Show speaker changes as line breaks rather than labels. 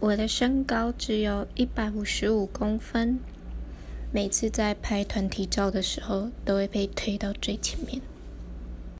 我的身高只有一百五十五公分。每次在拍团体照的时候都会被推到最前面。